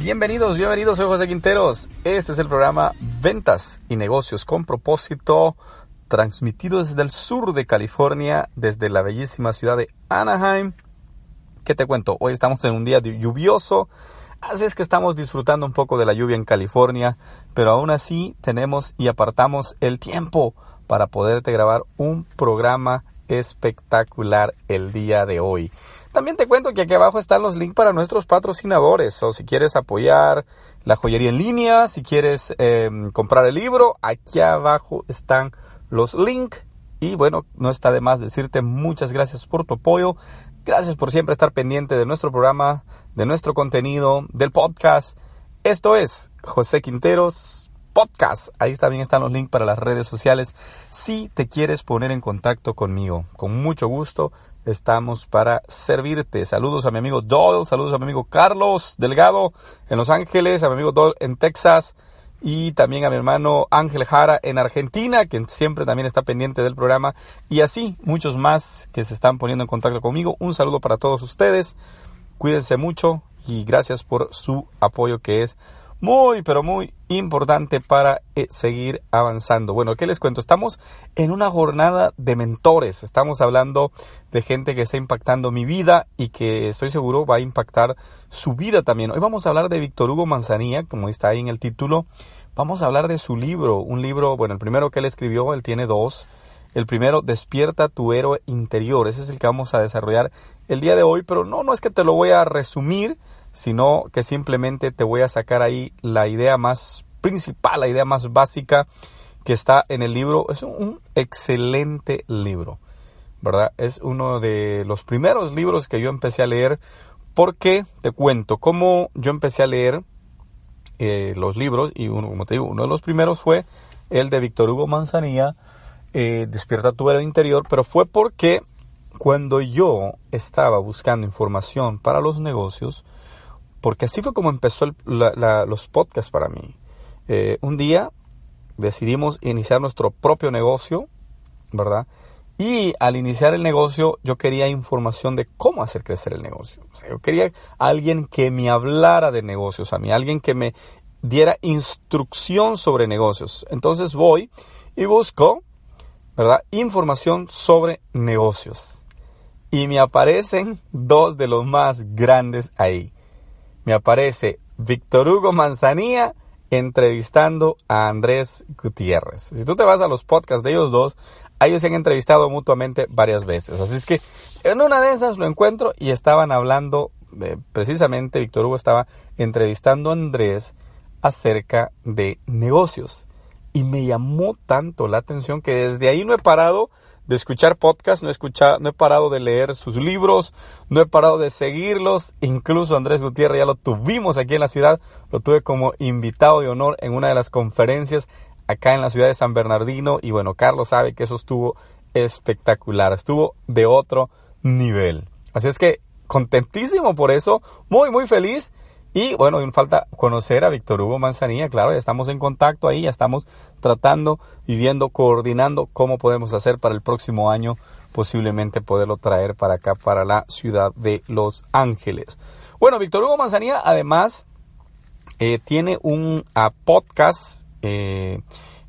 Bienvenidos, bienvenidos, soy José Quinteros. Este es el programa Ventas y Negocios con propósito, transmitido desde el sur de California, desde la bellísima ciudad de Anaheim. ¿Qué te cuento? Hoy estamos en un día lluvioso, así es que estamos disfrutando un poco de la lluvia en California, pero aún así tenemos y apartamos el tiempo para poderte grabar un programa espectacular el día de hoy. También te cuento que aquí abajo están los links para nuestros patrocinadores. O si quieres apoyar la joyería en línea, si quieres eh, comprar el libro, aquí abajo están los links. Y bueno, no está de más decirte muchas gracias por tu apoyo. Gracias por siempre estar pendiente de nuestro programa, de nuestro contenido, del podcast. Esto es José Quinteros Podcast. Ahí también están los links para las redes sociales. Si te quieres poner en contacto conmigo, con mucho gusto estamos para servirte. Saludos a mi amigo Doyle, saludos a mi amigo Carlos Delgado en Los Ángeles, a mi amigo Doyle en Texas y también a mi hermano Ángel Jara en Argentina, que siempre también está pendiente del programa, y así muchos más que se están poniendo en contacto conmigo. Un saludo para todos ustedes, cuídense mucho y gracias por su apoyo que es muy, pero muy importante para eh, seguir avanzando. Bueno, ¿qué les cuento? Estamos en una jornada de mentores. Estamos hablando de gente que está impactando mi vida y que estoy seguro va a impactar su vida también. Hoy vamos a hablar de Víctor Hugo Manzanilla, como está ahí en el título. Vamos a hablar de su libro, un libro, bueno, el primero que él escribió, él tiene dos. El primero, Despierta tu héroe interior. Ese es el que vamos a desarrollar el día de hoy, pero no, no es que te lo voy a resumir, sino que simplemente te voy a sacar ahí la idea más principal, la idea más básica que está en el libro. Es un excelente libro, ¿verdad? Es uno de los primeros libros que yo empecé a leer porque te cuento cómo yo empecé a leer eh, los libros y uno, como te digo, uno de los primeros fue el de Víctor Hugo Manzanilla, eh, Despierta tu héroe interior, pero fue porque cuando yo estaba buscando información para los negocios, porque así fue como empezó los podcasts para mí. Eh, un día decidimos iniciar nuestro propio negocio, ¿verdad? Y al iniciar el negocio yo quería información de cómo hacer crecer el negocio. O sea, yo quería alguien que me hablara de negocios a mí, alguien que me diera instrucción sobre negocios. Entonces voy y busco, ¿verdad? Información sobre negocios. Y me aparecen dos de los más grandes ahí me aparece Víctor Hugo Manzanilla entrevistando a Andrés Gutiérrez. Si tú te vas a los podcasts de ellos dos, ellos se han entrevistado mutuamente varias veces. Así es que en una de esas lo encuentro y estaban hablando, precisamente Víctor Hugo estaba entrevistando a Andrés acerca de negocios. Y me llamó tanto la atención que desde ahí no he parado de escuchar podcasts, no no he parado de leer sus libros, no he parado de seguirlos. Incluso Andrés Gutiérrez ya lo tuvimos aquí en la ciudad, lo tuve como invitado de honor en una de las conferencias acá en la ciudad de San Bernardino. Y bueno, Carlos sabe que eso estuvo espectacular, estuvo de otro nivel. Así es que contentísimo por eso, muy, muy feliz. Y bueno, aún falta conocer a Víctor Hugo Manzanilla, claro, ya estamos en contacto ahí, ya estamos tratando y viendo, coordinando cómo podemos hacer para el próximo año, posiblemente poderlo traer para acá, para la ciudad de Los Ángeles. Bueno, Víctor Hugo Manzanilla además eh, tiene un podcast, eh,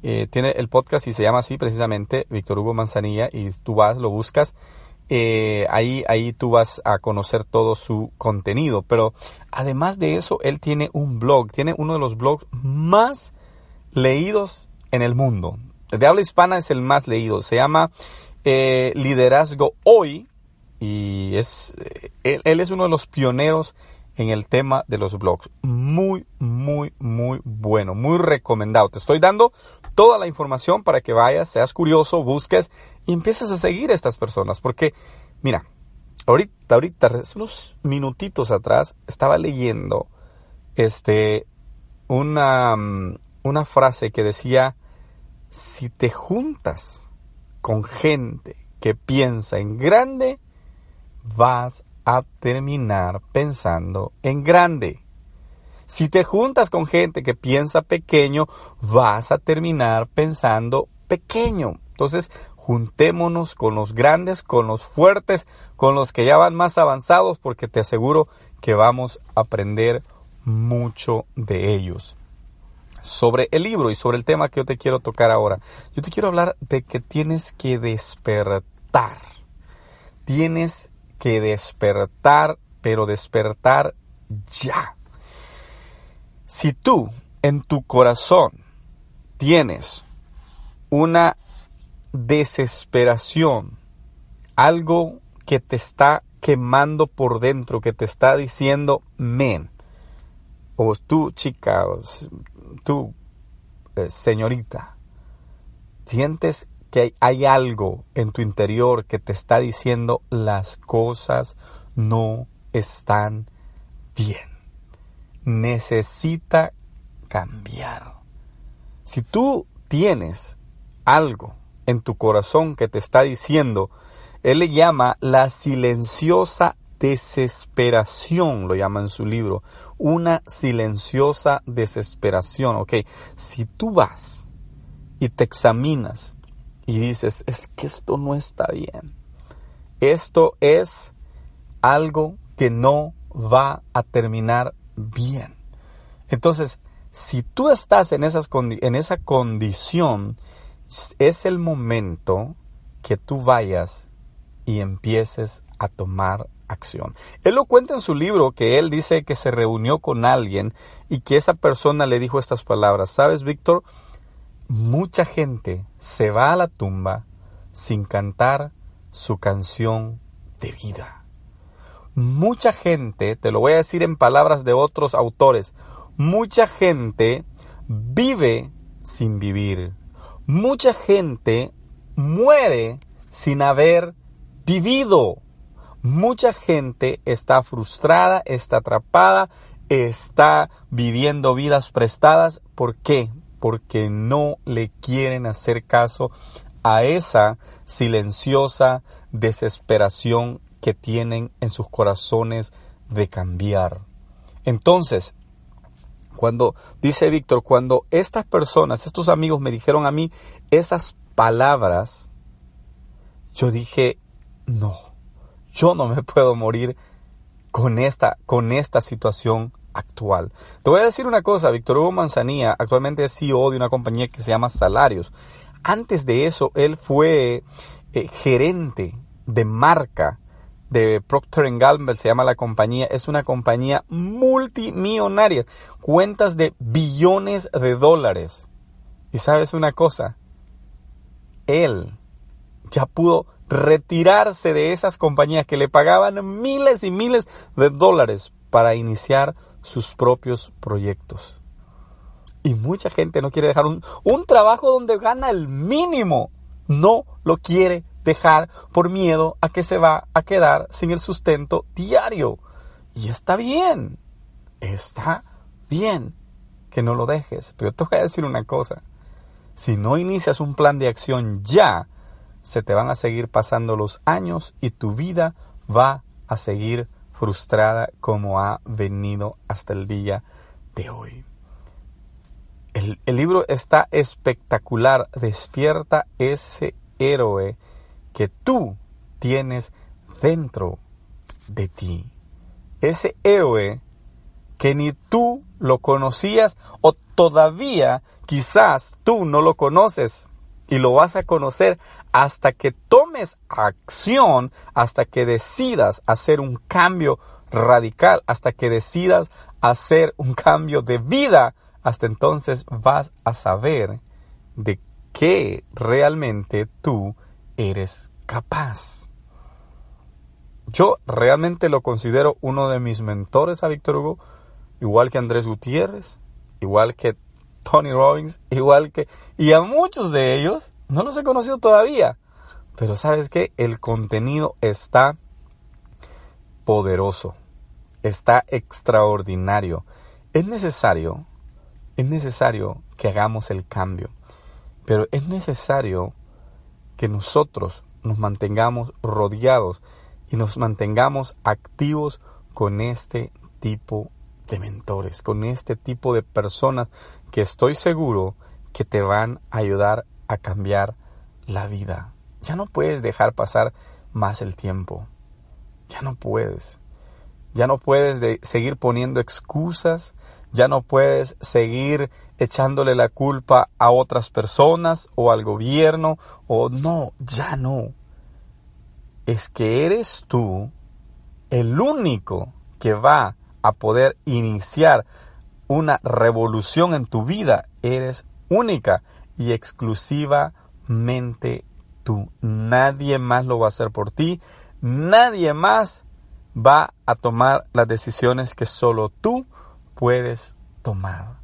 eh, tiene el podcast y se llama así precisamente Víctor Hugo Manzanilla y tú vas, lo buscas eh, ahí, ahí tú vas a conocer todo su contenido. Pero además de eso, él tiene un blog, tiene uno de los blogs más leídos en el mundo. de habla hispana es el más leído. Se llama eh, Liderazgo Hoy y es, eh, él, él es uno de los pioneros en el tema de los blogs. Muy, muy, muy bueno, muy recomendado. Te estoy dando toda la información para que vayas, seas curioso, busques y empieces a seguir a estas personas. Porque, mira, ahorita, ahorita, unos minutitos atrás, estaba leyendo este, una, mm, una frase que decía, si te juntas con gente que piensa en grande, vas a terminar pensando en grande. Si te juntas con gente que piensa pequeño, vas a terminar pensando pequeño. Entonces, juntémonos con los grandes, con los fuertes, con los que ya van más avanzados, porque te aseguro que vamos a aprender mucho de ellos. Sobre el libro y sobre el tema que yo te quiero tocar ahora, yo te quiero hablar de que tienes que despertar. Tienes que despertar, pero despertar ya. Si tú en tu corazón tienes una desesperación, algo que te está quemando por dentro, que te está diciendo, men, o tú chica, o tú eh, señorita, sientes que hay, algo en tu interior que te está diciendo las cosas no están bien. Necesita cambiar. Si tú tienes algo en tu corazón que te está diciendo, él le llama la silenciosa desesperación, lo llama en su libro, una silenciosa desesperación. Ok, si tú vas y te examinas y dices, es que esto no está bien, esto es algo que no va a terminar bien. Entonces, si tú estás en, esas en esa condición, es el momento que tú vayas y empieces a tomar acción. Él lo cuenta en su libro que él dice que se reunió con alguien y que esa persona le dijo estas palabras. ¿Sabes, Víctor? Mucha gente se va a la tumba sin cantar su canción de vida. Mucha gente, te lo voy a decir en palabras de otros autores, mucha gente vive sin vivir. Mucha gente muere sin haber vivido. Mucha gente está frustrada, está atrapada, está viviendo vidas prestadas. ¿Por qué? Porque no le quieren hacer caso a esa silenciosa desesperación que tienen en sus corazones de cambiar. Entonces, cuando, dice Víctor, cuando estas personas, estos amigos me dijeron a mí esas palabras, yo dije, no, yo no me puedo morir con esta, con esta situación actual. Te voy a decir una cosa, Víctor Hugo Manzanilla actualmente es CEO de una compañía que se llama Salarios. Antes de eso, él fue eh, gerente de marca de Procter Gamble, se llama la compañía, es una compañía multimillonaria, cuentas de billones de dólares. Y sabes una cosa, él ya pudo retirarse de esas compañías que le pagaban miles y miles de dólares para iniciar sus propios proyectos. Y mucha gente no quiere dejar un, trabajo donde gana el mínimo. No lo quiere dejar por miedo a que se va a quedar sin el sustento diario. Y está bien, está bien que no lo dejes. Pero te voy a decir una cosa, si no inicias un plan de acción ya, se te van a seguir pasando los años y tu vida va a seguir frustrada como ha venido hasta el día de hoy. El, libro está espectacular, despierta ese héroe que tú tienes dentro de ti. Ese héroe que ni tú lo conocías o todavía quizás tú no lo conoces y lo vas a conocer hasta que tomes acción, hasta que decidas hacer un cambio radical, hasta que decidas hacer un cambio de vida, hasta entonces vas a saber de que realmente tú eres capaz. Yo realmente lo considero uno de mis mentores a Víctor Hugo, igual que Andrés Gutiérrez, igual que Tony Robbins, igual que... Y a muchos de ellos no los he conocido todavía. Pero sabes que el contenido está poderoso, está extraordinario. Es necesario, es necesario que hagamos el cambio. Pero es necesario que nosotros nos mantengamos rodeados y nos mantengamos activos con este tipo de mentores, con este tipo de personas que estoy seguro que te van a ayudar a cambiar la vida. Ya no puedes dejar pasar más el tiempo. Ya no puedes. Ya no puedes de seguir poniendo excusas. Ya no puedes seguir echándole la culpa a otras personas o al gobierno o no, ya no. Es que eres tú el único que va a poder iniciar una revolución en tu vida. Eres única y exclusivamente tú. Nadie más lo va a hacer por ti. Nadie más va a tomar las decisiones que solo tú puedes tomar.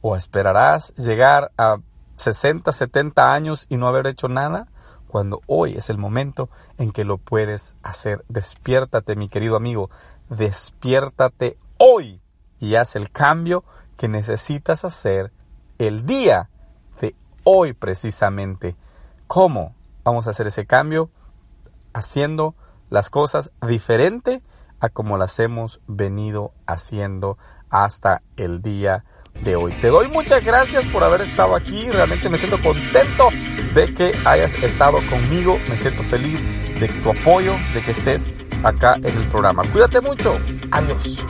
¿O esperarás llegar a 60, 70 años y no haber hecho nada? Cuando hoy es el momento en que lo puedes hacer. Despiértate, mi querido amigo. Despiértate hoy y haz el cambio que necesitas hacer el día hoy precisamente. ¿Cómo vamos a hacer ese cambio? Haciendo las cosas diferente a como las hemos venido haciendo hasta el día de hoy. Te doy muchas gracias por haber estado aquí. Realmente me siento contento de que hayas estado conmigo. Me siento feliz de tu apoyo, de que estés acá en el programa. Cuídate mucho. Adiós.